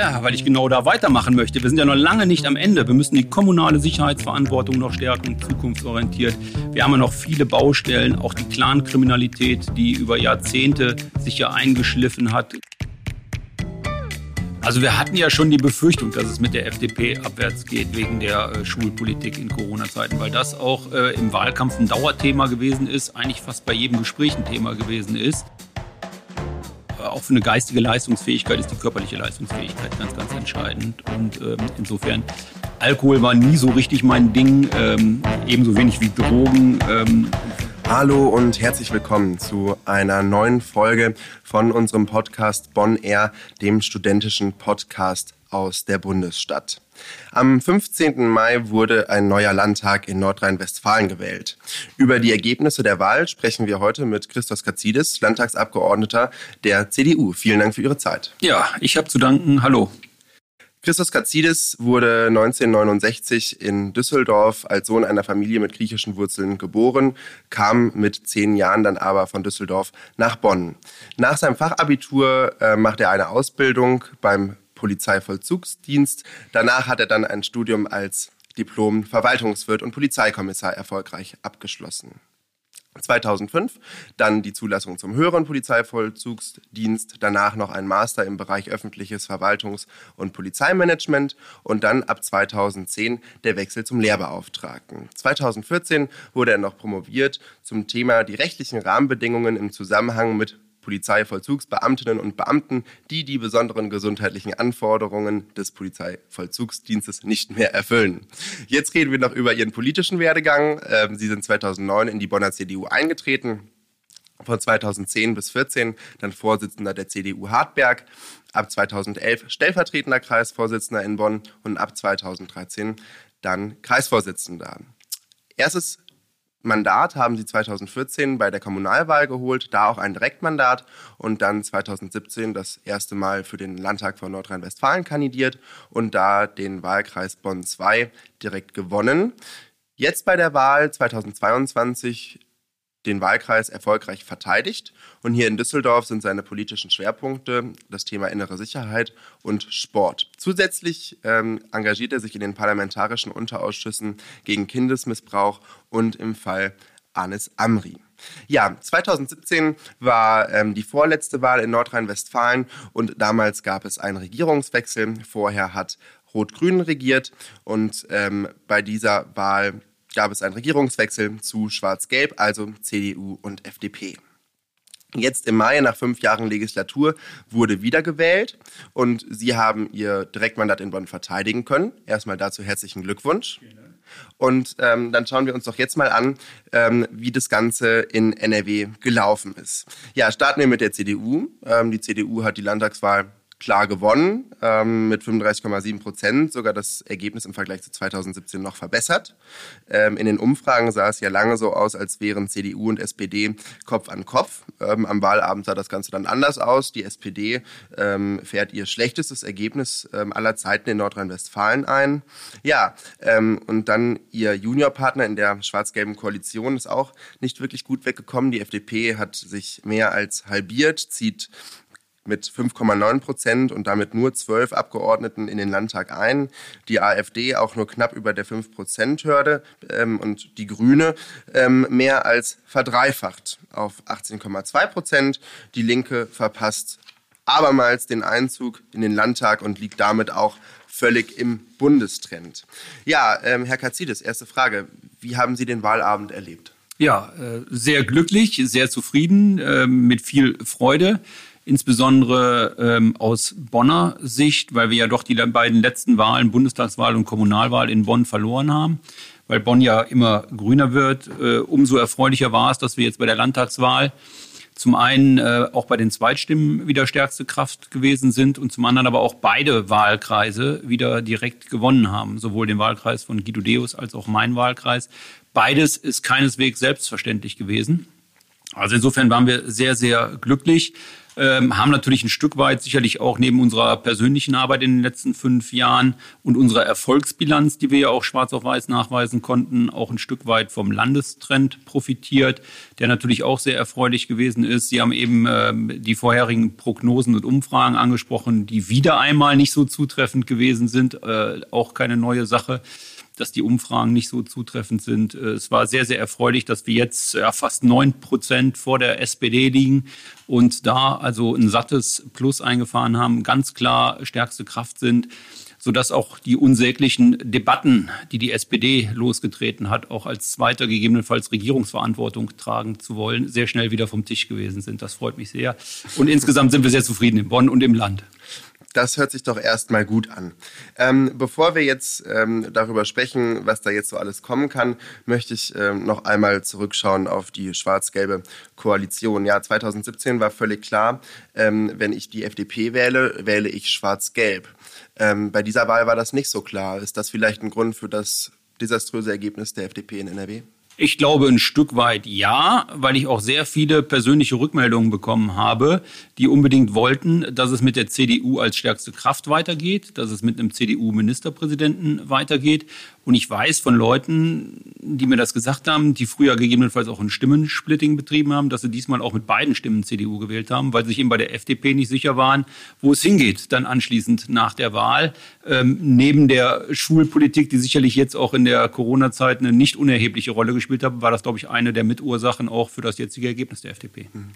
Ja, weil ich genau da weitermachen möchte. Wir sind ja noch lange nicht am Ende. Wir müssen die kommunale Sicherheitsverantwortung noch stärken, zukunftsorientiert. Wir haben ja noch viele Baustellen, auch die Clankriminalität, die über Jahrzehnte sich ja eingeschliffen hat. Also wir hatten ja schon die Befürchtung, dass es mit der FDP abwärts geht wegen der äh, Schulpolitik in Corona-Zeiten, weil das auch äh, im Wahlkampf ein Dauerthema gewesen ist, eigentlich fast bei jedem Gespräch ein Thema gewesen ist. Auch für eine geistige Leistungsfähigkeit ist die körperliche Leistungsfähigkeit ganz, ganz entscheidend. Und ähm, insofern, Alkohol war nie so richtig mein Ding, ähm, ebenso wenig wie Drogen. Ähm, Hallo und herzlich willkommen zu einer neuen Folge von unserem Podcast Bonn Air, dem studentischen Podcast aus der Bundesstadt. Am 15. Mai wurde ein neuer Landtag in Nordrhein-Westfalen gewählt. Über die Ergebnisse der Wahl sprechen wir heute mit Christos Katzidis, Landtagsabgeordneter der CDU. Vielen Dank für Ihre Zeit. Ja, ich habe zu danken. Hallo. Christos Katzidis wurde 1969 in Düsseldorf als Sohn einer Familie mit griechischen Wurzeln geboren, kam mit zehn Jahren dann aber von Düsseldorf nach Bonn. Nach seinem Fachabitur äh, machte er eine Ausbildung beim Polizeivollzugsdienst. Danach hat er dann ein Studium als Diplom-Verwaltungswirt und Polizeikommissar erfolgreich abgeschlossen. 2005 dann die Zulassung zum höheren Polizeivollzugsdienst, danach noch ein Master im Bereich öffentliches Verwaltungs- und Polizeimanagement und dann ab 2010 der Wechsel zum Lehrbeauftragten. 2014 wurde er noch promoviert zum Thema die rechtlichen Rahmenbedingungen im Zusammenhang mit Polizeivollzugsbeamtinnen und Beamten, die die besonderen gesundheitlichen Anforderungen des Polizeivollzugsdienstes nicht mehr erfüllen. Jetzt reden wir noch über Ihren politischen Werdegang. Ähm, Sie sind 2009 in die Bonner CDU eingetreten. Von 2010 bis 2014 dann Vorsitzender der CDU Hartberg, ab 2011 stellvertretender Kreisvorsitzender in Bonn und ab 2013 dann Kreisvorsitzender. Erstes Mandat haben sie 2014 bei der Kommunalwahl geholt, da auch ein Direktmandat und dann 2017 das erste Mal für den Landtag von Nordrhein-Westfalen kandidiert und da den Wahlkreis Bonn 2 direkt gewonnen. Jetzt bei der Wahl 2022 den Wahlkreis erfolgreich verteidigt. Und hier in Düsseldorf sind seine politischen Schwerpunkte das Thema innere Sicherheit und Sport. Zusätzlich ähm, engagiert er sich in den parlamentarischen Unterausschüssen gegen Kindesmissbrauch und im Fall Anis Amri. Ja, 2017 war ähm, die vorletzte Wahl in Nordrhein-Westfalen und damals gab es einen Regierungswechsel. Vorher hat Rot-Grün regiert und ähm, bei dieser Wahl gab es einen Regierungswechsel zu Schwarz-Gelb, also CDU und FDP. Jetzt im Mai, nach fünf Jahren Legislatur, wurde wiedergewählt und Sie haben Ihr Direktmandat in Bonn verteidigen können. Erstmal dazu herzlichen Glückwunsch. Und ähm, dann schauen wir uns doch jetzt mal an, ähm, wie das Ganze in NRW gelaufen ist. Ja, starten wir mit der CDU. Ähm, die CDU hat die Landtagswahl klar gewonnen ähm, mit 35,7 Prozent, sogar das Ergebnis im Vergleich zu 2017 noch verbessert. Ähm, in den Umfragen sah es ja lange so aus, als wären CDU und SPD Kopf an Kopf. Ähm, am Wahlabend sah das Ganze dann anders aus. Die SPD ähm, fährt ihr schlechtestes Ergebnis ähm, aller Zeiten in Nordrhein-Westfalen ein. Ja, ähm, und dann ihr Juniorpartner in der schwarz-gelben Koalition ist auch nicht wirklich gut weggekommen. Die FDP hat sich mehr als halbiert, zieht mit 5,9 Prozent und damit nur zwölf Abgeordneten in den Landtag ein. Die AfD auch nur knapp über der 5-Prozent-Hürde ähm, und die Grüne ähm, mehr als verdreifacht auf 18,2 Prozent. Die Linke verpasst abermals den Einzug in den Landtag und liegt damit auch völlig im Bundestrend. Ja, ähm, Herr Katzidis, erste Frage. Wie haben Sie den Wahlabend erlebt? Ja, äh, sehr glücklich, sehr zufrieden, äh, mit viel Freude insbesondere ähm, aus Bonner Sicht, weil wir ja doch die beiden letzten Wahlen, Bundestagswahl und Kommunalwahl in Bonn verloren haben, weil Bonn ja immer grüner wird. Äh, umso erfreulicher war es, dass wir jetzt bei der Landtagswahl zum einen äh, auch bei den Zweitstimmen wieder stärkste Kraft gewesen sind und zum anderen aber auch beide Wahlkreise wieder direkt gewonnen haben, sowohl den Wahlkreis von Guido Deus als auch mein Wahlkreis. Beides ist keineswegs selbstverständlich gewesen. Also insofern waren wir sehr, sehr glücklich. Ähm, haben natürlich ein Stück weit sicherlich auch neben unserer persönlichen Arbeit in den letzten fünf Jahren und unserer Erfolgsbilanz, die wir ja auch schwarz auf weiß nachweisen konnten, auch ein Stück weit vom Landestrend profitiert, der natürlich auch sehr erfreulich gewesen ist. Sie haben eben äh, die vorherigen Prognosen und Umfragen angesprochen, die wieder einmal nicht so zutreffend gewesen sind, äh, auch keine neue Sache dass die Umfragen nicht so zutreffend sind. Äh, es war sehr, sehr erfreulich, dass wir jetzt ja, fast neun Prozent vor der SPD liegen und da also ein sattes Plus eingefahren haben, ganz klar stärkste Kraft sind sodass auch die unsäglichen Debatten, die die SPD losgetreten hat, auch als Zweiter gegebenenfalls Regierungsverantwortung tragen zu wollen, sehr schnell wieder vom Tisch gewesen sind. Das freut mich sehr. Und insgesamt sind wir sehr zufrieden in Bonn und im Land. Das hört sich doch erstmal gut an. Ähm, bevor wir jetzt ähm, darüber sprechen, was da jetzt so alles kommen kann, möchte ich ähm, noch einmal zurückschauen auf die schwarz-gelbe Koalition. Ja, 2017 war völlig klar, ähm, wenn ich die FDP wähle, wähle ich schwarz-gelb. Ähm, bei dieser Wahl war das nicht so klar. Ist das vielleicht ein Grund für das desaströse Ergebnis der FDP in NRW? Ich glaube ein Stück weit ja, weil ich auch sehr viele persönliche Rückmeldungen bekommen habe, die unbedingt wollten, dass es mit der CDU als stärkste Kraft weitergeht, dass es mit einem CDU-Ministerpräsidenten weitergeht. Und ich weiß von Leuten, die mir das gesagt haben, die früher gegebenenfalls auch ein Stimmensplitting betrieben haben, dass sie diesmal auch mit beiden Stimmen CDU gewählt haben, weil sie sich eben bei der FDP nicht sicher waren, wo es hingeht, dann anschließend nach der Wahl. Ähm, neben der Schulpolitik, die sicherlich jetzt auch in der Corona-Zeit eine nicht unerhebliche Rolle gespielt hat, war das, glaube ich, eine der Mitursachen auch für das jetzige Ergebnis der FDP. Mhm.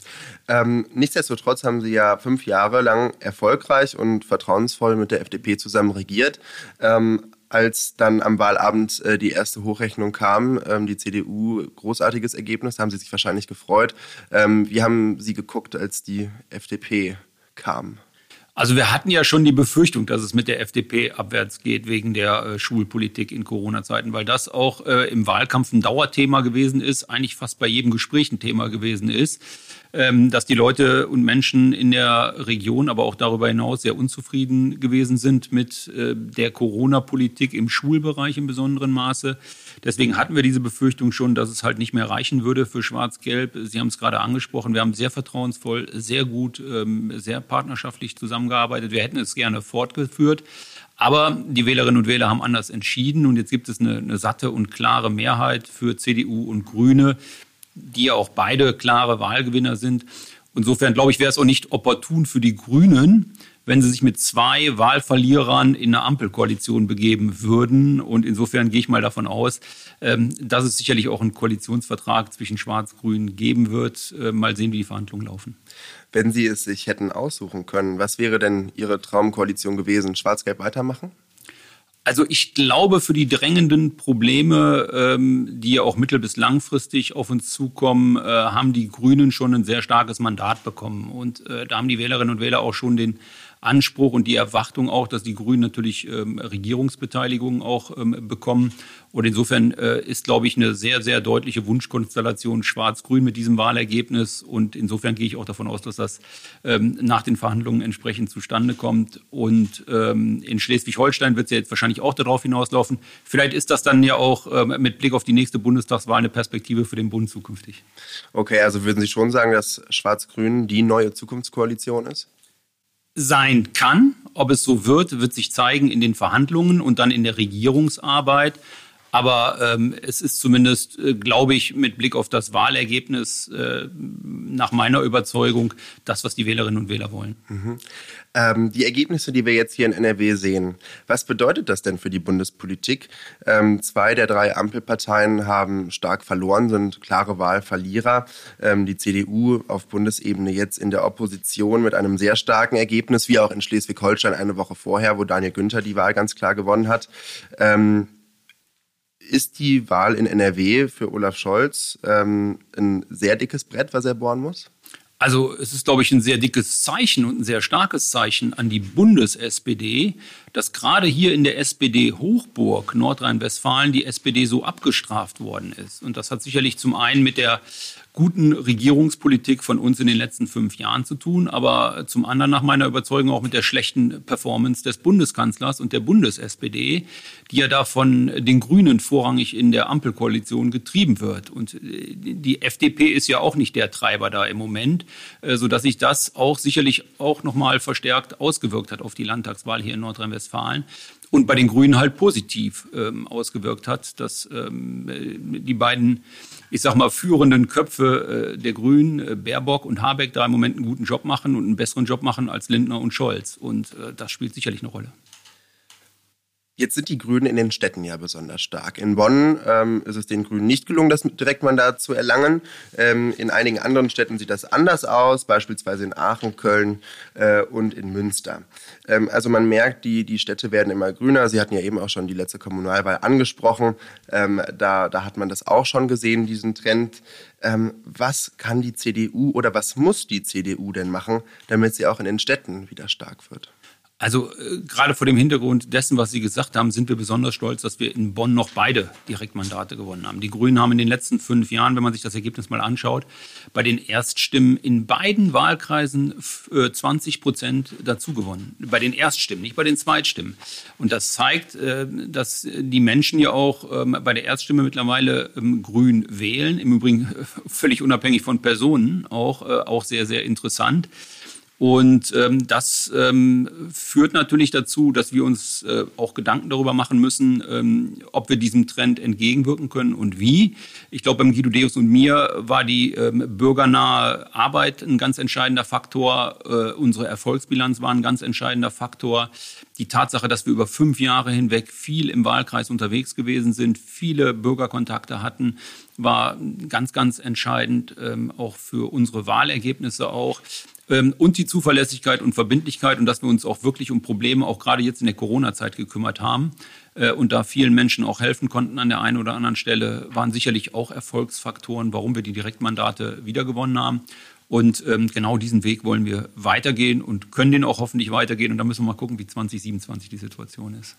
Ähm, nichtsdestotrotz haben Sie ja fünf Jahre lang erfolgreich und vertrauensvoll mit der FDP zusammen regiert. Ähm, als dann am Wahlabend äh, die erste Hochrechnung kam, ähm, die CDU, großartiges Ergebnis, haben Sie sich wahrscheinlich gefreut. Ähm, wie haben Sie geguckt, als die FDP kam? Also wir hatten ja schon die Befürchtung, dass es mit der FDP abwärts geht wegen der äh, Schulpolitik in Corona-Zeiten, weil das auch äh, im Wahlkampf ein Dauerthema gewesen ist, eigentlich fast bei jedem Gespräch ein Thema gewesen ist ähm, dass die Leute und Menschen in der Region, aber auch darüber hinaus sehr unzufrieden gewesen sind mit äh, der Corona-Politik im Schulbereich im besonderen Maße. Deswegen hatten wir diese Befürchtung schon, dass es halt nicht mehr reichen würde für Schwarz-Gelb. Sie haben es gerade angesprochen. Wir haben sehr vertrauensvoll, sehr gut, ähm, sehr partnerschaftlich zusammengearbeitet. Wir hätten es gerne fortgeführt. Aber die Wählerinnen und Wähler haben anders entschieden und jetzt gibt es eine, eine satte und klare Mehrheit für CDU und Grüne, die ja auch beide klare Wahlgewinner sind. Insofern glaube ich, wäre es auch nicht opportun für die Grünen, wenn sie sich mit zwei Wahlverlierern in eine Ampelkoalition begeben würden. Und insofern gehe ich mal davon aus, ähm, dass es sicherlich auch einen Koalitionsvertrag zwischen Schwarz-Grün geben wird. Äh, mal sehen, wie die Verhandlungen laufen. Wenn Sie es sich hätten aussuchen können, was wäre denn Ihre Traumkoalition gewesen? Schwarz-Gelb weitermachen? Also ich glaube, für die drängenden Probleme, ähm, die ja auch mittel- bis langfristig auf uns zukommen, äh, haben die Grünen schon ein sehr starkes Mandat bekommen. Und äh, da haben die Wählerinnen und Wähler auch schon den Anspruch und die Erwartung auch, dass die Grünen natürlich ähm, Regierungsbeteiligung auch ähm, bekommen. Und insofern äh, ist, glaube ich, eine sehr, sehr deutliche Wunschkonstellation Schwarz-Grün mit diesem Wahlergebnis. Und insofern gehe ich auch davon aus, dass das ähm, nach den Verhandlungen entsprechend zustande kommt. Und ähm, in Schleswig-Holstein wird es ja jetzt wahrscheinlich auch darauf hinauslaufen. Vielleicht ist das dann ja auch ähm, mit Blick auf die nächste Bundestagswahl eine Perspektive für den Bund zukünftig. Okay, also würden Sie schon sagen, dass Schwarz-Grün die neue Zukunftskoalition ist? Sein kann. Ob es so wird, wird sich zeigen in den Verhandlungen und dann in der Regierungsarbeit. Aber ähm, es ist zumindest, äh, glaube ich, mit Blick auf das Wahlergebnis äh, nach meiner Überzeugung das, was die Wählerinnen und Wähler wollen. Mhm. Ähm, die Ergebnisse, die wir jetzt hier in NRW sehen, was bedeutet das denn für die Bundespolitik? Ähm, zwei der drei Ampelparteien haben stark verloren, sind klare Wahlverlierer. Ähm, die CDU auf Bundesebene jetzt in der Opposition mit einem sehr starken Ergebnis, wie auch in Schleswig-Holstein eine Woche vorher, wo Daniel Günther die Wahl ganz klar gewonnen hat. Ähm, ist die Wahl in NRW für Olaf Scholz ähm, ein sehr dickes Brett, was er bohren muss? Also es ist, glaube ich, ein sehr dickes Zeichen und ein sehr starkes Zeichen an die Bundes-SPD, dass gerade hier in der SPD-Hochburg Nordrhein-Westfalen die SPD so abgestraft worden ist. Und das hat sicherlich zum einen mit der guten Regierungspolitik von uns in den letzten fünf Jahren zu tun, aber zum anderen nach meiner Überzeugung auch mit der schlechten Performance des Bundeskanzlers und der Bundes-SPD, die ja da von den Grünen vorrangig in der Ampelkoalition getrieben wird. Und äh, die FDP ist ja auch nicht der Treiber da im Moment, äh, so dass sich das auch sicherlich auch nochmal verstärkt ausgewirkt hat auf die Landtagswahl hier in Nordrhein-Westfalen und bei den Grünen halt positiv ähm, ausgewirkt hat, dass ähm, die beiden ich sag mal, führenden Köpfe äh, der Grünen, äh, Baerbock und Habeck, da im Moment einen guten Job machen und einen besseren Job machen als Lindner und Scholz. Und äh, das spielt sicherlich eine Rolle. Jetzt sind die Grünen in den Städten ja besonders stark. In Bonn ähm, ist es den Grünen nicht gelungen, das Direktmandat zu erlangen. Ähm, in einigen anderen Städten sieht das anders aus, beispielsweise in Aachen, Köln äh, und in Münster. Ähm, also man merkt, die, die Städte werden immer grüner. Sie hatten ja eben auch schon die letzte Kommunalwahl angesprochen. Ähm, da, da hat man das auch schon gesehen, diesen Trend. Ähm, was kann die CDU oder was muss die CDU denn machen, damit sie auch in den Städten wieder stark wird? Also äh, gerade vor dem Hintergrund dessen, was Sie gesagt haben, sind wir besonders stolz, dass wir in Bonn noch beide Direktmandate gewonnen haben. Die Grünen haben in den letzten fünf Jahren, wenn man sich das Ergebnis mal anschaut, bei den Erststimmen in beiden Wahlkreisen 20 äh, Prozent dazu gewonnen. Bei den Erststimmen, nicht bei den Zweitstimmen. Und das zeigt, äh, dass die Menschen ja auch ähm, bei der Erststimme mittlerweile ähm, grün wählen. Im Übrigen äh, völlig unabhängig von Personen, auch, auch sehr, sehr interessant. Und ähm, das ähm, führt natürlich dazu, dass wir uns äh, auch Gedanken darüber machen müssen, ähm, ob wir diesem Trend entgegenwirken können und wie. Ich glaube, beim Guido Deus und mir war die ähm, bürgernahe Arbeit ein ganz entscheidender Faktor. Äh, unsere Erfolgsbilanz war ein ganz entscheidender Faktor. Die Tatsache, dass wir über fünf Jahre hinweg viel im Wahlkreis unterwegs gewesen sind, viele Bürgerkontakte hatten, war ganz, ganz entscheidend, ähm, auch für unsere Wahlergebnisse auch. Ähm, und die Zuverlässigkeit und Verbindlichkeit und dass wir uns auch wirklich um Probleme auch gerade jetzt in der Corona-Zeit gekümmert haben äh, und da vielen Menschen auch helfen konnten an der einen oder anderen Stelle, waren sicherlich auch Erfolgsfaktoren, warum wir die Direktmandate wiedergewonnen haben. Und ähm, genau diesen Weg wollen wir weitergehen und können den auch hoffentlich weitergehen. Und da müssen wir mal gucken, wie 2027 die Situation ist.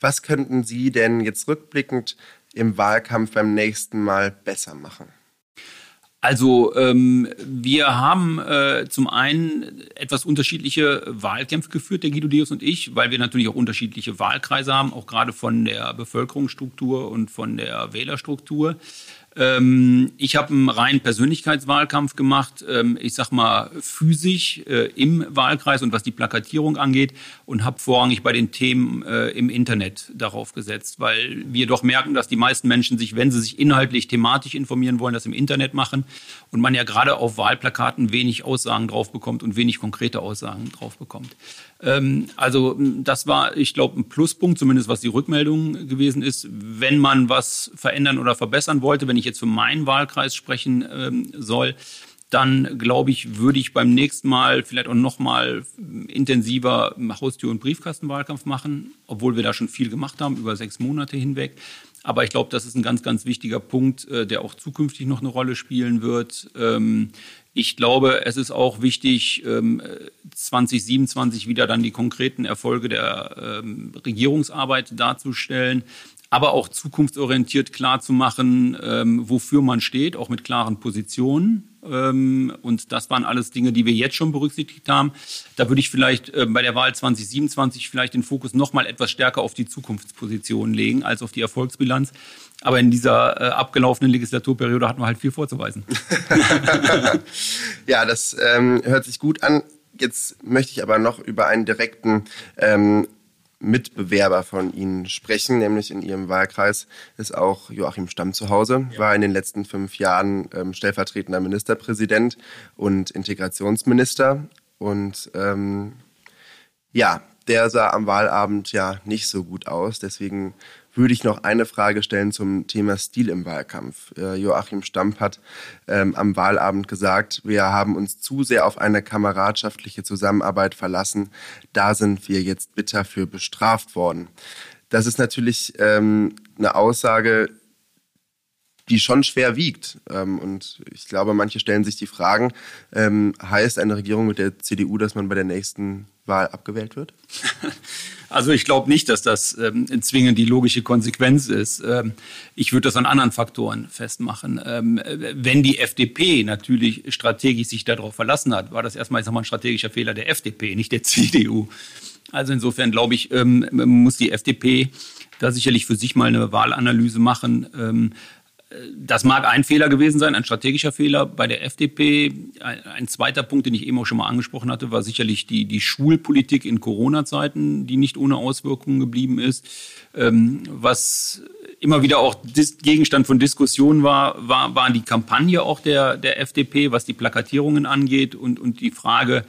Was könnten Sie denn jetzt rückblickend im Wahlkampf beim nächsten Mal besser machen? Also ähm, wir haben äh, zum einen etwas unterschiedliche Wahlkämpfe geführt, der Guido Deus und ich, weil wir natürlich auch unterschiedliche Wahlkreise haben, auch gerade von der Bevölkerungsstruktur und von der Wählerstruktur. Ähm, ich habe einen reinen Persönlichkeitswahlkampf gemacht, ähm, ich sag mal physisch äh, im Wahlkreis und was die Plakatierung angeht und habe vorrangig bei den Themen äh, im Internet darauf gesetzt, weil wir doch merken, dass die meisten Menschen sich, wenn sie sich inhaltlich, thematisch informieren wollen, das im Internet machen und man ja gerade auf Wahlplakaten wenig Aussagen drauf bekommt und wenig konkrete Aussagen drauf bekommt. Ähm, also das war, ich glaube, ein Pluspunkt, zumindest was die Rückmeldung gewesen ist. Wenn man was verändern oder verbessern wollte, wenn ich jetzt für meinen Wahlkreis sprechen ähm, soll, dann glaube ich, würde ich beim nächsten Mal vielleicht auch noch mal intensiver Haustür- und Briefkastenwahlkampf machen, obwohl wir da schon viel gemacht haben über sechs Monate hinweg. Aber ich glaube, das ist ein ganz, ganz wichtiger Punkt, äh, der auch zukünftig noch eine Rolle spielen wird. Ähm, ich glaube, es ist auch wichtig, 2027 ähm, wieder dann die konkreten Erfolge der ähm, Regierungsarbeit darzustellen aber auch zukunftsorientiert klar zu machen, ähm, wofür man steht, auch mit klaren Positionen. Ähm, und das waren alles Dinge, die wir jetzt schon berücksichtigt haben. Da würde ich vielleicht äh, bei der Wahl 2027 vielleicht den Fokus noch mal etwas stärker auf die Zukunftspositionen legen als auf die Erfolgsbilanz. Aber in dieser äh, abgelaufenen Legislaturperiode hatten wir halt viel vorzuweisen. ja, das ähm, hört sich gut an. Jetzt möchte ich aber noch über einen direkten ähm, Mitbewerber von Ihnen sprechen, nämlich in Ihrem Wahlkreis ist auch Joachim Stamm zu Hause, ja. war in den letzten fünf Jahren ähm, stellvertretender Ministerpräsident und Integrationsminister. Und ähm, ja, der sah am Wahlabend ja nicht so gut aus. Deswegen würde ich noch eine Frage stellen zum Thema Stil im Wahlkampf. Äh, Joachim Stamp hat ähm, am Wahlabend gesagt, wir haben uns zu sehr auf eine kameradschaftliche Zusammenarbeit verlassen. Da sind wir jetzt bitter für bestraft worden. Das ist natürlich ähm, eine Aussage, die schon schwer wiegt. Ähm, und ich glaube, manche stellen sich die Fragen, ähm, heißt eine Regierung mit der CDU, dass man bei der nächsten Wahl abgewählt wird? Also ich glaube nicht, dass das ähm, zwingend die logische Konsequenz ist. Ähm, ich würde das an anderen Faktoren festmachen. Ähm, wenn die FDP natürlich strategisch sich darauf verlassen hat, war das erstmal ich sag mal, ein strategischer Fehler der FDP, nicht der CDU. Also insofern glaube ich, ähm, muss die FDP da sicherlich für sich mal eine Wahlanalyse machen. Das mag ein Fehler gewesen sein, ein strategischer Fehler bei der FDP. Ein, zweiter Punkt, den ich eben auch schon mal angesprochen hatte, war sicherlich die, die Schulpolitik in Corona-Zeiten, die nicht ohne Auswirkungen geblieben ist. Ähm, was immer wieder auch Gegenstand von Diskussionen war, war, war die Kampagne auch der, der FDP, was die Plakatierungen angeht und, und die Frage,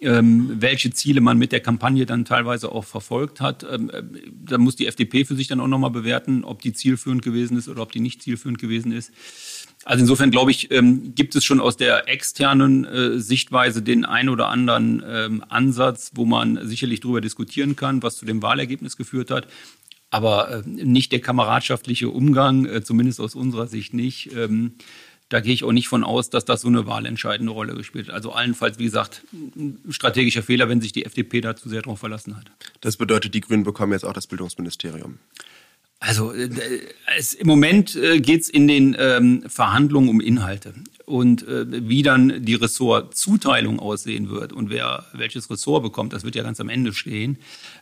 ähm, welche Ziele man mit der Kampagne dann teilweise auch verfolgt hat. Ähm, äh, da muss die FDP für sich dann auch nochmal bewerten, ob die zielführend gewesen ist oder ob die nicht zielführend gewesen ist. Also insofern glaube ich, ähm, gibt es schon aus der externen äh, Sichtweise den ein oder anderen ähm, Ansatz, wo man sicherlich darüber diskutieren kann, was zu dem Wahlergebnis geführt hat. Aber äh, nicht der kameradschaftliche Umgang, äh, zumindest aus unserer Sicht nicht. Ähm, da gehe ich auch nicht von aus, dass das so eine wahlentscheidende Rolle gespielt hat. Also allenfalls, wie gesagt, ein strategischer Fehler, wenn sich die FDP da zu sehr darauf verlassen hat. Das bedeutet, die Grünen bekommen jetzt auch das Bildungsministerium. Also äh, es, im Moment äh, geht es in den ähm, Verhandlungen um Inhalte und äh, wie dann die Ressortzuteilung aussehen wird und wer welches Ressort bekommt, das wird ja ganz am Ende stehen,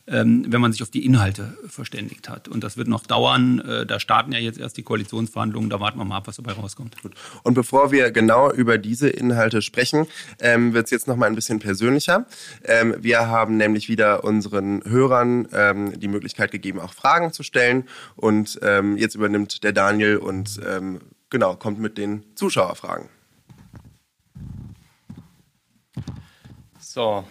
ähm, wenn man sich auf die Inhalte verständigt hat. Und das wird noch dauern. Äh, da starten ja jetzt erst die Koalitionsverhandlungen. Da warten wir mal ab, was dabei rauskommt. Gut. Und bevor wir genau über diese Inhalte sprechen, ähm, wird es jetzt noch mal ein bisschen persönlicher. Ähm, wir haben nämlich wieder unseren Hörern ähm, die Möglichkeit gegeben, auch Fragen zu stellen. Und ähm, jetzt übernimmt der Daniel und ähm, genau kommt mit den Zuschauerfragen. So,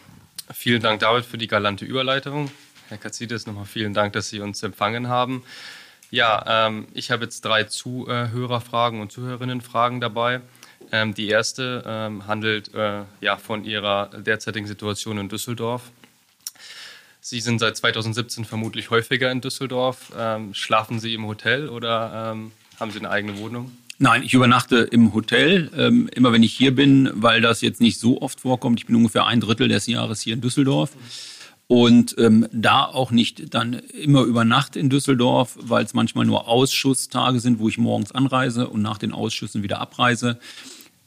vielen Dank, David, für die galante Überleitung. Herr Katsidis, nochmal vielen Dank, dass Sie uns empfangen haben. Ja, ähm, ich habe jetzt drei Zuhörerfragen und Zuhörerinnenfragen dabei. Ähm, die erste ähm, handelt äh, ja, von Ihrer derzeitigen Situation in Düsseldorf. Sie sind seit 2017 vermutlich häufiger in Düsseldorf. Ähm, schlafen Sie im Hotel oder ähm, haben Sie eine eigene Wohnung? Nein, ich übernachte im Hotel, ähm, immer wenn ich hier bin, weil das jetzt nicht so oft vorkommt. Ich bin ungefähr ein Drittel des Jahres hier in Düsseldorf. Und ähm, da auch nicht dann immer über Nacht in Düsseldorf, weil es manchmal nur Ausschusstage sind, wo ich morgens anreise und nach den Ausschüssen wieder abreise.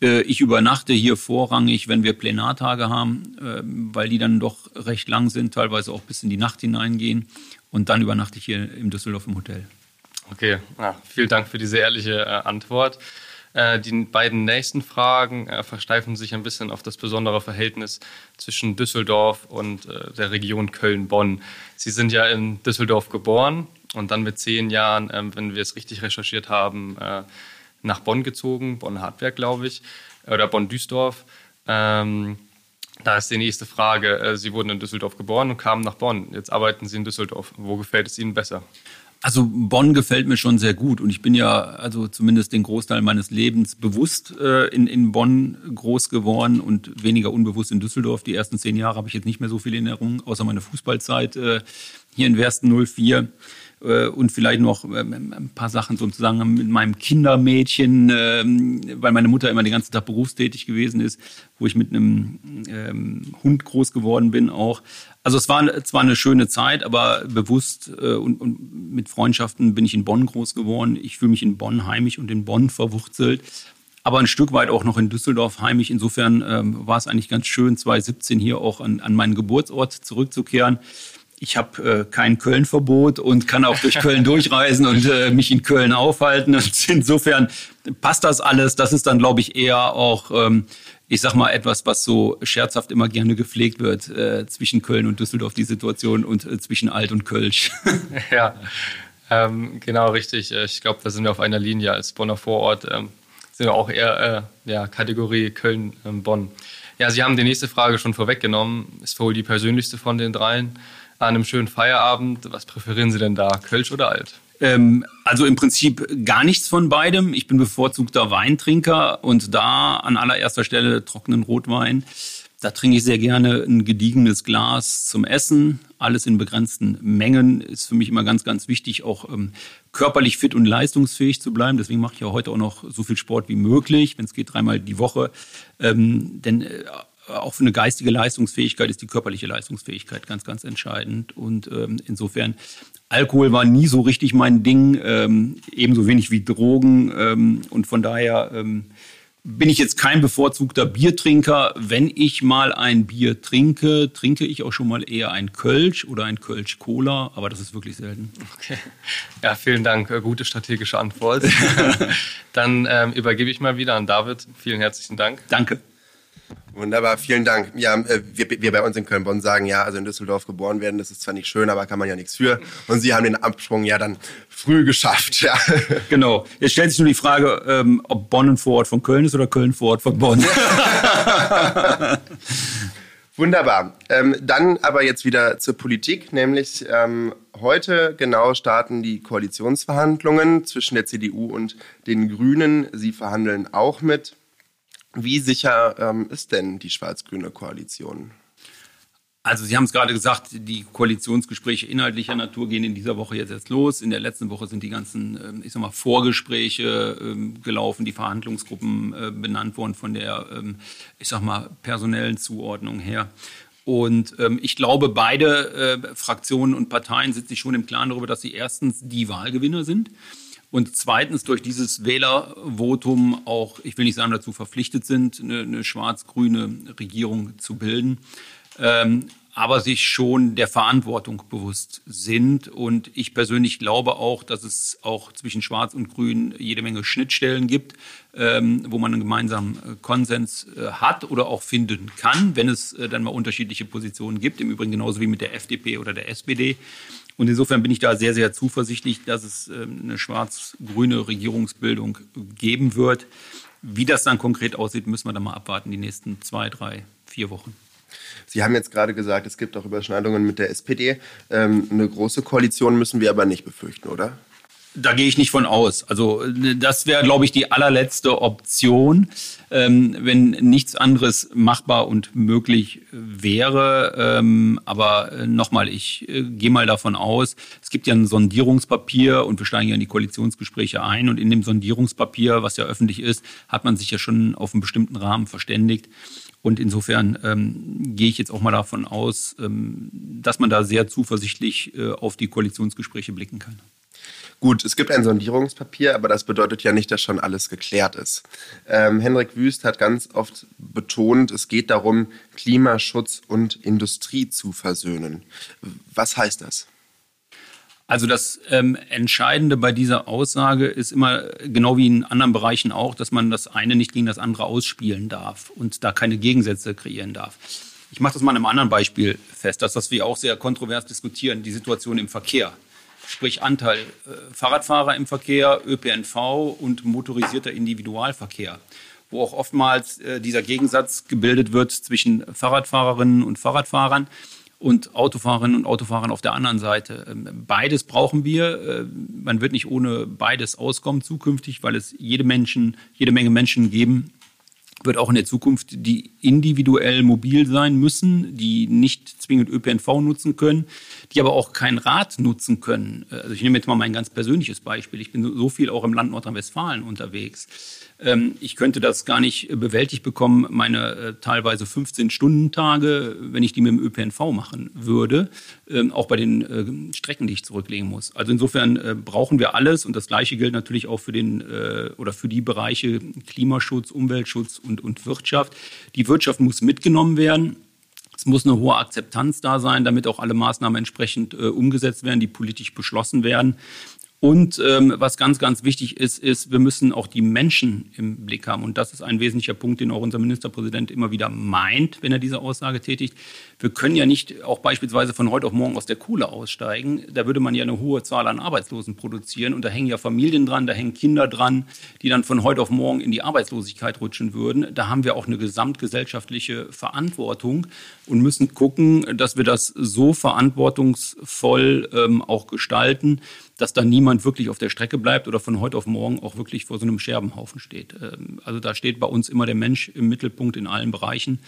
Äh, ich übernachte hier vorrangig, wenn wir Plenartage haben, äh, weil die dann doch recht lang sind, teilweise auch bis in die Nacht hineingehen. Und dann übernachte ich hier in Düsseldorf im Hotel. Okay, ja, vielen Dank für diese ehrliche äh, Antwort. Äh, die beiden nächsten Fragen äh, versteifen sich ein bisschen auf das besondere Verhältnis zwischen Düsseldorf und äh, der Region Köln-Bonn. Sie sind ja in Düsseldorf geboren und dann mit zehn Jahren, ähm, wenn wir es richtig recherchiert haben, äh, nach Bonn gezogen, Bonn-Hartberg, glaube ich, oder Bonn-Düsdorf. Ähm, da ist die nächste Frage. Äh, Sie wurden in Düsseldorf geboren und kamen nach Bonn. Jetzt arbeiten Sie in Düsseldorf. Wo gefällt es Ihnen besser? Also Bonn gefällt mir schon sehr gut und ich bin ja also zumindest den Großteil meines Lebens bewusst äh, in, in Bonn groß geworden und weniger unbewusst in Düsseldorf. Die ersten zehn Jahre habe ich jetzt nicht mehr so viel Erinnerung, außer meine Fußballzeit äh, hier in Wersten 04 äh, und vielleicht noch ähm, ein paar Sachen sozusagen mit meinem Kindermädchen, ähm, weil meine Mutter immer den ganzen Tag berufstätig gewesen ist, wo ich mit einem ähm, Hund groß geworden bin auch. Also es war zwar eine schöne Zeit, aber bewusst äh, und, und mit Freundschaften bin ich in Bonn groß geworden. Ich fühle mich in Bonn heimisch und in Bonn verwurzelt aber ein Stück weit auch noch in Düsseldorf heimisch. Insofern ähm, war es eigentlich ganz schön, 2017 hier auch an, an meinen Geburtsort zurückzukehren ich habe äh, kein Köln-Verbot und kann auch durch Köln durchreisen und äh, mich in Köln aufhalten. Und insofern passt das alles. Das ist dann, glaube ich, eher auch, ähm, ich sag mal, etwas, was so scherzhaft immer gerne gepflegt wird äh, zwischen Köln und Düsseldorf, die Situation und äh, zwischen Alt und Kölsch. ja, ähm, genau richtig. Äh, ich glaube, da sind wir auf einer Linie als Bonner Vorort. Ähm, sind wir auch eher äh, ja, Kategorie Köln-Bonn. Ähm, ja, Sie haben die nächste Frage schon vorweggenommen. Ist wohl die persönlichste von den dreien an einem schönen Feierabend. Was präferieren Sie denn da, Kölsch oder Alt? Ähm, also im Prinzip gar nichts von beidem. Ich bin bevorzugter Weintrinker und da an allererster Stelle trockenen Rotwein. Da trinke ich sehr gerne ein gediegenes Glas zum Essen. Alles in begrenzten Mengen ist für mich immer ganz, ganz wichtig, auch ähm, körperlich fit und leistungsfähig zu bleiben. Deswegen mache ich ja heute auch noch so viel Sport wie möglich, wenn es geht, dreimal die Woche. Ähm, denn äh, auch für eine geistige Leistungsfähigkeit ist die körperliche Leistungsfähigkeit ganz, ganz entscheidend. Und ähm, insofern, Alkohol war nie so richtig mein Ding, ähm, ebenso wenig wie Drogen. Ähm, und von daher ähm, bin ich jetzt kein bevorzugter Biertrinker. Wenn ich mal ein Bier trinke, trinke ich auch schon mal eher ein Kölsch oder ein Kölsch-Cola, aber das ist wirklich selten. Okay. Ja, vielen Dank. Äh, gute strategische Antwort. Dann ähm, übergebe ich mal wieder an David. Vielen herzlichen Dank. Danke. Wunderbar, vielen Dank. Ja, äh, wir, wir bei uns in Köln-Bonn sagen ja, also in Düsseldorf geboren werden, das ist zwar nicht schön, aber kann man ja nichts für. Und Sie haben den Absprung ja dann früh geschafft. Ja. Genau. Jetzt stellt sich nur die Frage, ähm, ob Bonn ein Vorort von Köln ist oder Köln ein Vorort von Bonn. Wunderbar. Ähm, dann aber jetzt wieder zur Politik, nämlich ähm, heute genau starten die Koalitionsverhandlungen zwischen der CDU und den Grünen. Sie verhandeln auch mit. Wie sicher ähm, ist denn die schwarz-grüne Koalition? Also Sie haben es gerade gesagt, die Koalitionsgespräche inhaltlicher Natur gehen in dieser Woche jetzt erst los. In der letzten Woche sind die ganzen, ähm, ich sag mal, Vorgespräche ähm, gelaufen, die Verhandlungsgruppen äh, benannt worden von der, ähm, ich sag mal, personellen Zuordnung her. Und ich glaube, beide äh, Fraktionen und Parteien sind sich schon im Klaren darüber, dass sie erstens die Wahlgewinner sind und zweitens durch dieses Wählervotum auch, ich will nicht sagen, dazu verpflichtet sind, eine, eine schwarz-grüne Regierung zu bilden. Ähm, aber sich schon der Verantwortung bewusst sind. Und ich persönlich glaube auch, dass es auch zwischen Schwarz und Grün jede Menge Schnittstellen gibt, ähm, wo man einen gemeinsamen äh, Konsens äh, hat oder auch finden kann, wenn es äh, dann mal unterschiedliche Positionen gibt. Im Übrigen genauso wie mit der FDP oder der SPD. Und insofern bin ich da sehr, sehr zuversichtlich, dass es ähm, eine schwarz-grüne Regierungsbildung geben wird. Wie das dann konkret aussieht, müssen wir dann mal abwarten, die nächsten zwei, drei, vier Wochen. Sie haben jetzt gerade gesagt, es gibt auch Überschneidungen mit der SPD. Ähm, eine große Koalition müssen wir aber nicht befürchten, oder? Da gehe ich nicht von aus. Also das wäre, glaube ich, die allerletzte Option, ähm, wenn nichts anderes machbar und möglich wäre. Ähm, aber äh, nochmal, ich äh, gehe mal davon aus, es gibt ja ein Sondierungspapier und wir steigen ja in die Koalitionsgespräche ein. Und in dem Sondierungspapier, was ja öffentlich ist, hat man sich ja schon auf einen bestimmten Rahmen verständigt. Und insofern ähm, gehe ich jetzt auch mal davon aus, ähm, dass man da sehr zuversichtlich äh, auf die Koalitionsgespräche blicken kann. Gut, es gibt ein Sondierungspapier, aber das bedeutet ja nicht, dass schon alles geklärt ist. Ähm, Henrik Wüst hat ganz oft betont, es geht darum, Klimaschutz und Industrie zu versöhnen. Was heißt das? Also das ähm, Entscheidende bei dieser Aussage ist immer, genau wie in anderen Bereichen auch, dass man das eine nicht gegen das andere ausspielen darf und da keine Gegensätze kreieren darf. Ich mache das mal an einem anderen Beispiel fest, das, wir auch sehr kontrovers diskutieren, die Situation im Verkehr sprich Anteil äh, Fahrradfahrer im Verkehr, ÖPNV und motorisierter Individualverkehr, wo auch oftmals äh, dieser Gegensatz gebildet wird zwischen Fahrradfahrerinnen und Fahrradfahrern und Autofahrerinnen und Autofahrern auf der anderen Seite. Ähm, beides brauchen wir. Äh, man wird nicht ohne beides auskommen zukünftig, weil es jede Menschen, jede Menge Menschen geben wird auch in der Zukunft die individuell mobil sein müssen, die nicht zwingend ÖPNV nutzen können, die aber auch kein Rad nutzen können. Also ich nehme jetzt mal mein ganz persönliches Beispiel. Ich bin so viel auch im Land Nordrhein-Westfalen unterwegs. Ähm, ich könnte das gar nicht bewältigt bekommen, meine äh, teilweise 15-Stunden-Tage, wenn ich die mit dem ÖPNV machen würde, ähm, auch bei den äh, Strecken, die ich zurücklegen muss. Also insofern äh, brauchen wir alles und das Gleiche gilt natürlich auch für den oder für die Bereiche Klimaschutz, Umweltschutz und, und Wirtschaft. Die Wirtschaft muss mitgenommen werden. Es muss eine hohe Akzeptanz da sein, damit auch alle Maßnahmen entsprechend äh, umgesetzt werden, die politisch beschlossen werden. Und ähm, was ganz, ganz wichtig ist, ist, wir müssen auch die Menschen im Blick haben. Und das ist ein wesentlicher Punkt, den auch unser Ministerpräsident immer wieder meint, wenn er diese Aussage tätigt. Wir können ja nicht auch beispielsweise von heute auf morgen aus der Kohle aussteigen. Da würde man ja eine hohe Zahl an Arbeitslosen produzieren. Und da hängen ja Familien dran, da hängen Kinder dran, die dann von heute auf morgen in die Arbeitslosigkeit rutschen würden. Da haben wir auch eine gesamtgesellschaftliche Verantwortung und müssen gucken, dass wir das so verantwortungsvoll ähm, auch gestalten, dass da niemand wirklich auf der Strecke bleibt oder von heute auf morgen auch wirklich vor so einem Scherbenhaufen steht. Ähm, also da steht bei uns immer der Mensch im Mittelpunkt in allen Bereichen.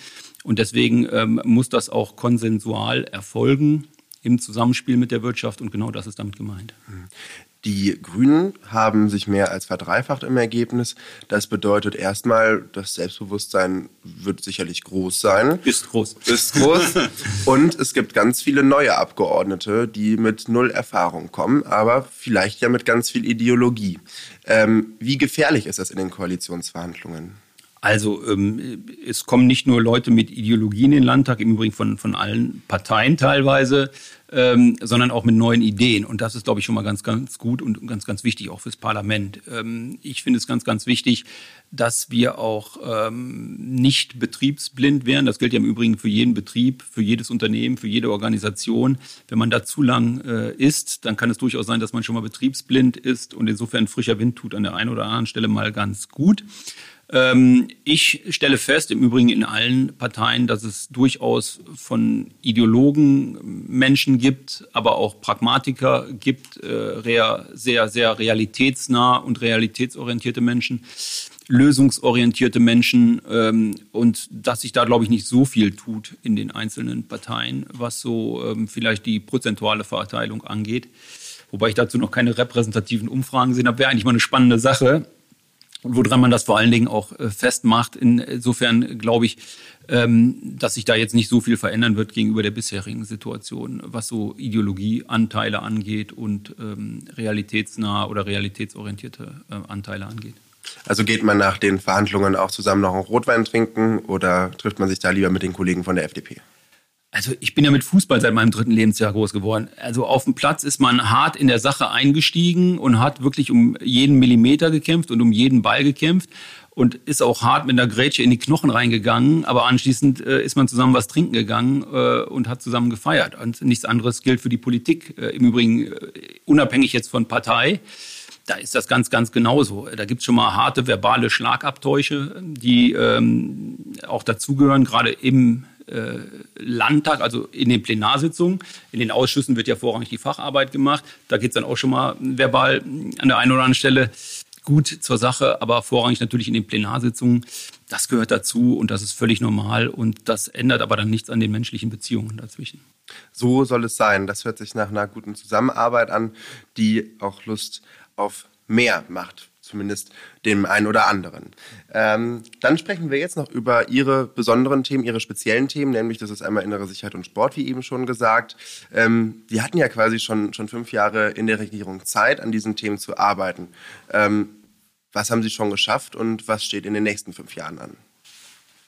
Und deswegen ähm, muss das auch konsensual erfolgen im Zusammenspiel mit der Wirtschaft und genau das ist damit gemeint. Die Grünen haben sich mehr als verdreifacht im Ergebnis. Das bedeutet erstmal, das Selbstbewusstsein wird sicherlich groß sein. Ist groß. Ist groß. Und es gibt ganz viele neue Abgeordnete, die mit null Erfahrung kommen, aber vielleicht ja mit ganz viel Ideologie. Ähm, wie gefährlich ist das in den Koalitionsverhandlungen? Also ähm, es kommen nicht nur Leute mit Ideologien in den Landtag, im Übrigen von, von allen Parteien teilweise, ähm, sondern auch mit neuen Ideen. Und das ist, glaube ich, schon mal ganz, ganz gut und ganz, ganz wichtig auch fürs Parlament. Ähm, ich finde es ganz, ganz wichtig, dass wir auch ähm, nicht betriebsblind werden. Das gilt ja im Übrigen für jeden Betrieb, für jedes Unternehmen, für jede Organisation. Wenn man da zu lang äh, ist, dann kann es durchaus sein, dass man schon mal betriebsblind ist und insofern frischer Wind tut an der einen oder anderen Stelle mal ganz gut. Ähm, ich stelle fest, im Übrigen in allen Parteien, dass es durchaus von Ideologen Menschen gibt, aber auch Pragmatiker gibt, äh, sehr, sehr realitätsnah und realitätsorientierte Menschen, lösungsorientierte Menschen ähm, und dass sich da, glaube ich, nicht so viel tut in den einzelnen Parteien, was so ähm, vielleicht die prozentuale Verteilung angeht. Wobei ich dazu noch keine repräsentativen Umfragen gesehen habe, wäre eigentlich mal eine spannende Sache woran man das vor allen Dingen auch äh, festmacht. Insofern glaube ich, ähm, dass sich da jetzt nicht so viel verändern wird gegenüber der bisherigen Situation, was so Ideologieanteile angeht und ähm, realitätsnahe oder realitätsorientierte äh, Anteile angeht. Also geht man nach den Verhandlungen auch zusammen noch einen Rotwein trinken oder trifft man sich da lieber mit den Kollegen von der FDP? Also ich bin ja mit Fußball seit meinem dritten Lebensjahr groß geworden. Also auf dem Platz ist man hart in der Sache eingestiegen und hat wirklich um jeden Millimeter gekämpft und um jeden Ball gekämpft und ist auch hart mit der Grätsche in die Knochen reingegangen. Aber anschließend äh, ist man zusammen was trinken gegangen äh, und hat zusammen gefeiert. Und nichts anderes gilt für die Politik. Äh, Im Übrigen äh, unabhängig jetzt von Partei. Da ist das ganz, ganz genauso. Da gibt es schon mal harte verbale Schlagabtäusche, die ähm, auch dazugehören, gerade im äh, Landtag, also in den Plenarsitzungen. In den Ausschüssen wird ja vorrangig die Facharbeit gemacht. Da geht es dann auch schon mal verbal an der einen oder anderen Stelle gut zur Sache, aber vorrangig natürlich in den Plenarsitzungen. Das gehört dazu und das ist völlig normal und das ändert aber dann nichts an den menschlichen Beziehungen dazwischen. So soll es sein. Das hört sich nach einer guten Zusammenarbeit an, die auch Lust auf mehr macht zumindest dem einen oder anderen. Ähm, dann sprechen wir jetzt noch über Ihre besonderen Themen, Ihre speziellen Themen, nämlich das ist einmal innere Sicherheit und Sport, wie eben schon gesagt. Ähm, die hatten ja quasi schon, schon fünf Jahre in der Regierung Zeit, an diesen Themen zu arbeiten. Ähm, was haben Sie schon geschafft und was steht in den nächsten fünf Jahren an?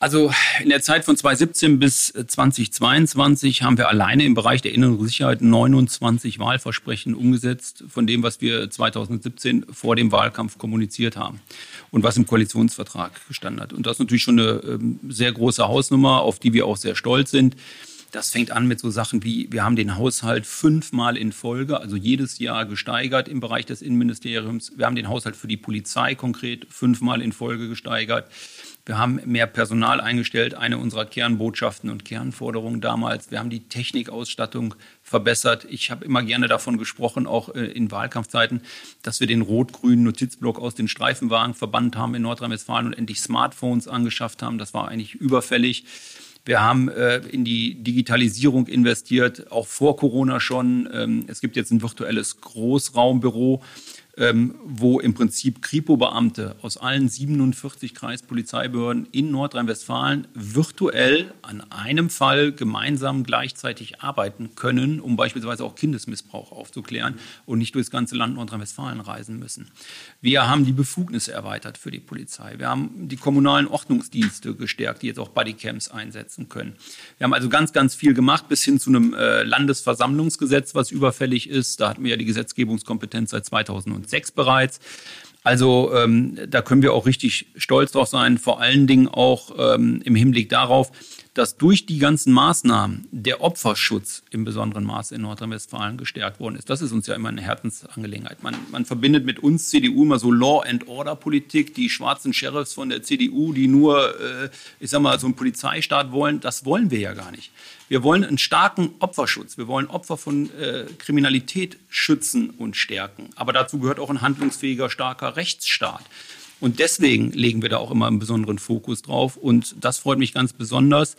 Also in der Zeit von 2017 bis 2022 haben wir alleine im Bereich der inneren Sicherheit 29 Wahlversprechen umgesetzt von dem, was wir 2017 vor dem Wahlkampf kommuniziert haben und was im Koalitionsvertrag gestanden hat. Und das ist natürlich schon eine ähm, sehr große Hausnummer, auf die wir auch sehr stolz sind. Das fängt an mit so Sachen wie, wir haben den Haushalt fünfmal in Folge, also jedes Jahr gesteigert im Bereich des Innenministeriums. Wir haben den Haushalt für die Polizei konkret fünfmal in Folge gesteigert. Wir haben mehr Personal eingestellt, eine unserer Kernbotschaften und Kernforderungen damals. Wir haben die Technikausstattung verbessert. Ich habe immer gerne davon gesprochen, auch äh, in Wahlkampfzeiten, dass wir den rot-grünen Notizblock aus den Streifenwagen verbannt haben in Nordrhein-Westfalen und endlich Smartphones angeschafft haben. Das war eigentlich überfällig. Wir haben äh, in die Digitalisierung investiert, auch vor Corona schon. Ähm, es gibt jetzt ein virtuelles Großraumbüro ähm, wo im Prinzip Kripo-Beamte aus allen 47 Kreispolizeibehörden in Nordrhein-Westfalen virtuell an einem Fall gemeinsam gleichzeitig arbeiten können, um beispielsweise auch Kindesmissbrauch aufzuklären und nicht durchs ganze Land Nordrhein-Westfalen reisen müssen. Wir haben die Befugnisse erweitert für die Polizei. Wir haben die kommunalen Ordnungsdienste gestärkt, die jetzt auch Bodycams einsetzen können. Wir haben also ganz, ganz viel gemacht, bis hin zu einem äh, Landesversammlungsgesetz, was überfällig ist. Da hatten wir ja die Gesetzgebungskompetenz seit 2010. 2006 bereits. Also ähm, da können wir auch richtig stolz drauf sein, vor allen Dingen auch ähm, im Hinblick darauf, dass durch die ganzen Maßnahmen der Opferschutz im besonderen Maße in Nordrhein-Westfalen gestärkt worden ist. Das ist uns ja immer eine Herzensangelegenheit. Man, man verbindet mit uns CDU immer so Law and Order Politik, die schwarzen Sheriffs von der CDU, die nur, äh, ich sag mal, so einen Polizeistaat wollen. Das wollen wir ja gar nicht. Wir wollen einen starken Opferschutz. Wir wollen Opfer von äh, Kriminalität schützen und stärken. Aber dazu gehört auch ein handlungsfähiger, starker Rechtsstaat. Und deswegen legen wir da auch immer einen besonderen Fokus drauf. Und das freut mich ganz besonders.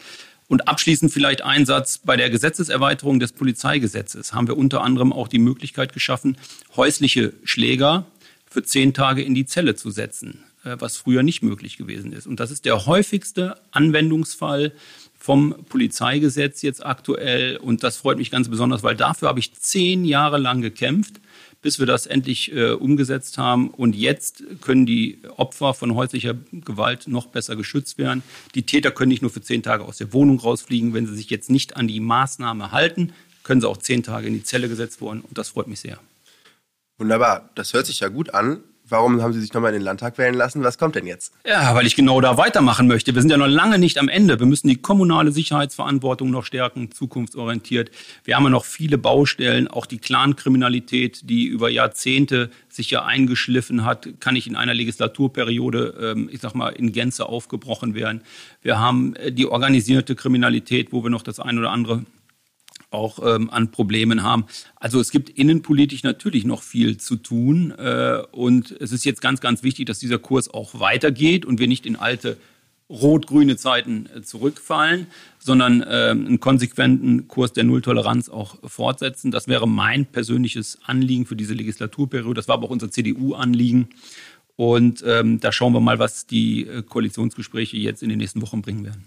Und abschließend vielleicht ein Satz. Bei der Gesetzeserweiterung des Polizeigesetzes haben wir unter anderem auch die Möglichkeit geschaffen, häusliche Schläger für zehn Tage in die Zelle zu setzen, äh, was früher nicht möglich gewesen ist. Und das ist der häufigste Anwendungsfall vom Polizeigesetz jetzt aktuell. Und das freut mich ganz besonders, weil dafür habe ich zehn Jahre lang gekämpft bis wir das endlich äh, umgesetzt haben. Und jetzt können die Opfer von häuslicher Gewalt noch besser geschützt werden. Die Täter können nicht nur für zehn Tage aus der Wohnung rausfliegen. Wenn sie sich jetzt nicht an die Maßnahme halten, können sie auch zehn Tage in die Zelle gesetzt worden. Und das freut mich sehr. Wunderbar. Das hört sich ja gut an. Warum haben Sie sich nochmal in den Landtag wählen lassen? Was kommt denn jetzt? Ja, weil ich genau da weitermachen möchte. Wir sind ja noch lange nicht am Ende. Wir müssen die kommunale Sicherheitsverantwortung noch stärken, zukunftsorientiert. Wir haben ja noch viele Baustellen, auch die Clankriminalität, die über Jahrzehnte sich ja eingeschliffen hat, kann nicht in einer Legislaturperiode, ähm, ich sag mal, in Gänze aufgebrochen werden. Wir haben äh, die organisierte Kriminalität, wo wir noch das ein oder andere auch ähm, an Problemen haben. Also es gibt innenpolitisch natürlich noch viel zu tun äh, und es ist jetzt ganz, ganz wichtig, dass dieser Kurs auch weitergeht und wir nicht in alte rot-grüne Zeiten äh, zurückfallen, sondern äh, einen konsequenten Kurs der Nulltoleranz auch fortsetzen. Das wäre mein persönliches Anliegen für diese Legislaturperiode. Das war aber auch unser CDU-Anliegen. Und ähm, da schauen wir mal, was die äh, Koalitionsgespräche jetzt in den nächsten Wochen bringen werden.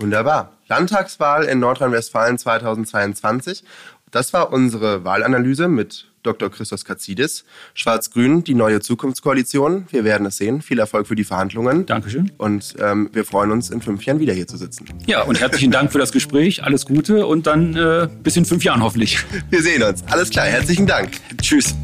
Wunderbar. Landtagswahl in Nordrhein-Westfalen 2022. Das war unsere Wahlanalyse mit Dr. Christos Katzidis. Schwarz-Grün, die neue Zukunftskoalition. Wir werden es sehen. Viel Erfolg für die Verhandlungen. Dankeschön. Und ähm, wir freuen uns, in fünf Jahren wieder hier zu sitzen. Ja, und herzlichen Dank für das Gespräch. Alles Gute und dann äh, bis in fünf Jahren hoffentlich. Wir sehen uns. Alles klar. Herzlichen Dank. Tschüss.